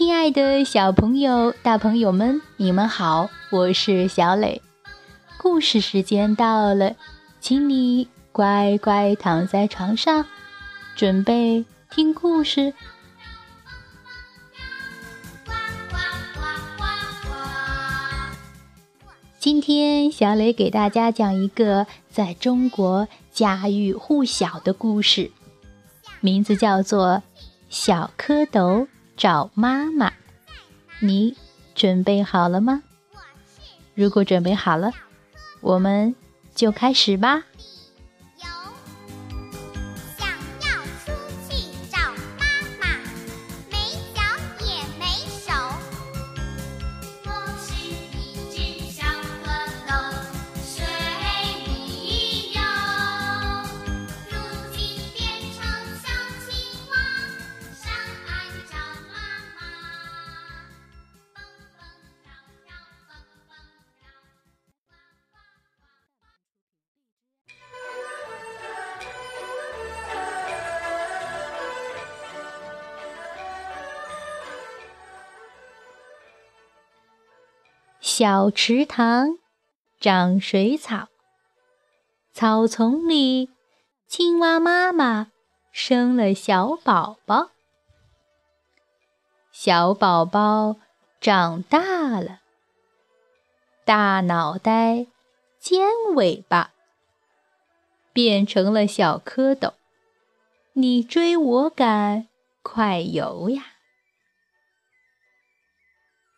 亲爱的小朋友、大朋友们，你们好，我是小磊。故事时间到了，请你乖乖躺在床上，准备听故事。今天，小磊给大家讲一个在中国家喻户晓的故事，名字叫做《小蝌蚪找妈妈》。你准备好了吗？如果准备好了，我们就开始吧。小池塘长水草，草丛里青蛙妈妈生了小宝宝。小宝宝长大了，大脑袋尖尾巴，变成了小蝌蚪。你追我赶，快游呀！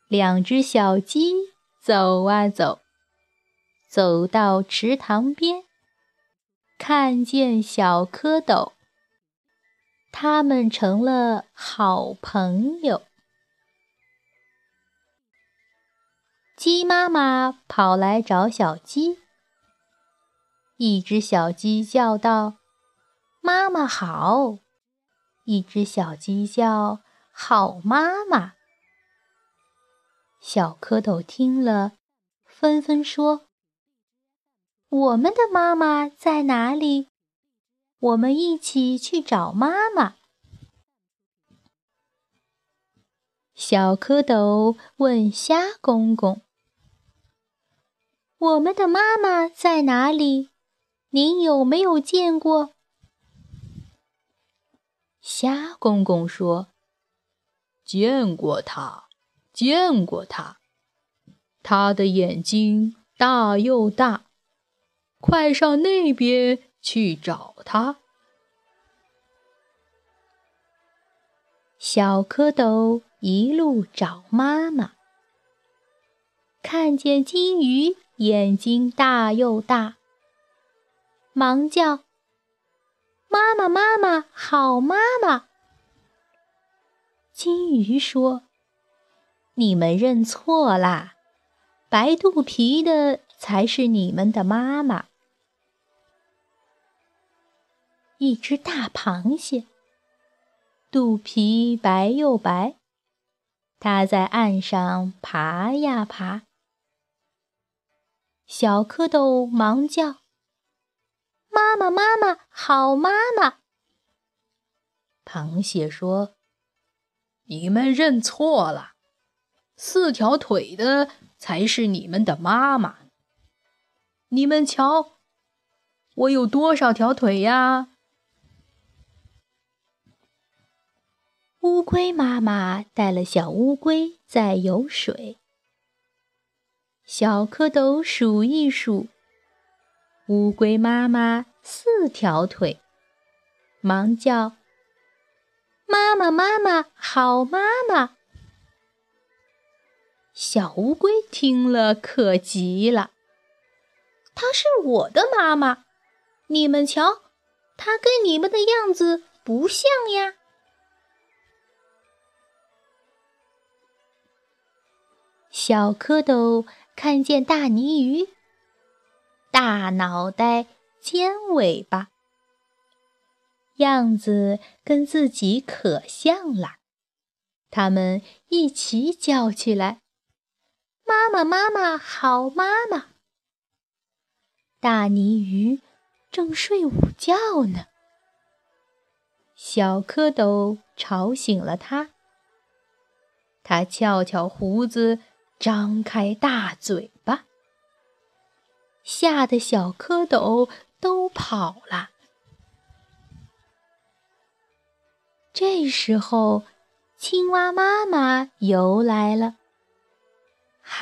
两只小鸡。走啊走，走到池塘边，看见小蝌蚪，他们成了好朋友。鸡妈妈跑来找小鸡，一只小鸡叫道：“妈妈好！”一只小鸡叫：“好妈妈。”小蝌蚪听了，纷纷说：“我们的妈妈在哪里？我们一起去找妈妈。”小蝌蚪问虾公公：“我们的妈妈在哪里？您有没有见过？”虾公公说：“见过她。”见过他，他的眼睛大又大，快上那边去找他。小蝌蚪一路找妈妈，看见金鱼眼睛大又大，忙叫：“妈妈，妈妈，好妈妈！”金鱼说。你们认错啦，白肚皮的才是你们的妈妈。一只大螃蟹，肚皮白又白，它在岸上爬呀爬。小蝌蚪忙叫：“妈妈，妈妈，好妈妈！”螃蟹说：“你们认错了。”四条腿的才是你们的妈妈。你们瞧，我有多少条腿呀？乌龟妈妈带了小乌龟在游水。小蝌蚪数一数，乌龟妈妈四条腿，忙叫：“妈妈，妈妈，好妈妈！”小乌龟听了可急了，她是我的妈妈，你们瞧，她跟你们的样子不像呀。小蝌蚪看见大泥鱼，大脑袋尖尾巴，样子跟自己可像了，他们一起叫起来。妈妈，妈妈，好妈妈！大泥鱼正睡午觉呢，小蝌蚪吵醒了它。他翘翘胡子，张开大嘴巴，吓得小蝌蚪都跑了。这时候，青蛙妈妈游来了。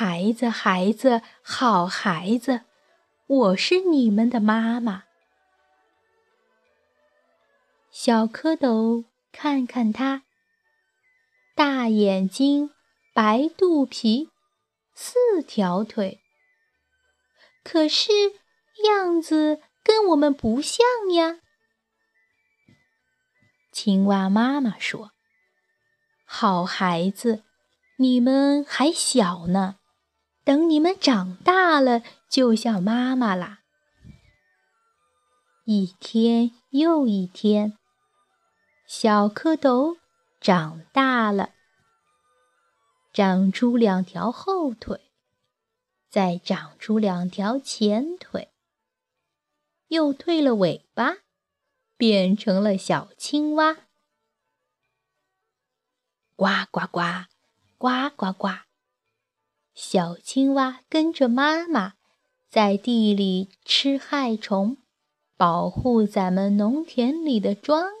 孩子，孩子，好孩子，我是你们的妈妈。小蝌蚪看看它，大眼睛，白肚皮，四条腿，可是样子跟我们不像呀。青蛙妈妈说：“好孩子，你们还小呢。”等你们长大了，就像妈妈啦。一天又一天，小蝌蚪长大了，长出两条后腿，再长出两条前腿，又退了尾巴，变成了小青蛙。呱呱呱，呱呱呱。小青蛙跟着妈妈，在地里吃害虫，保护咱们农田里的庄。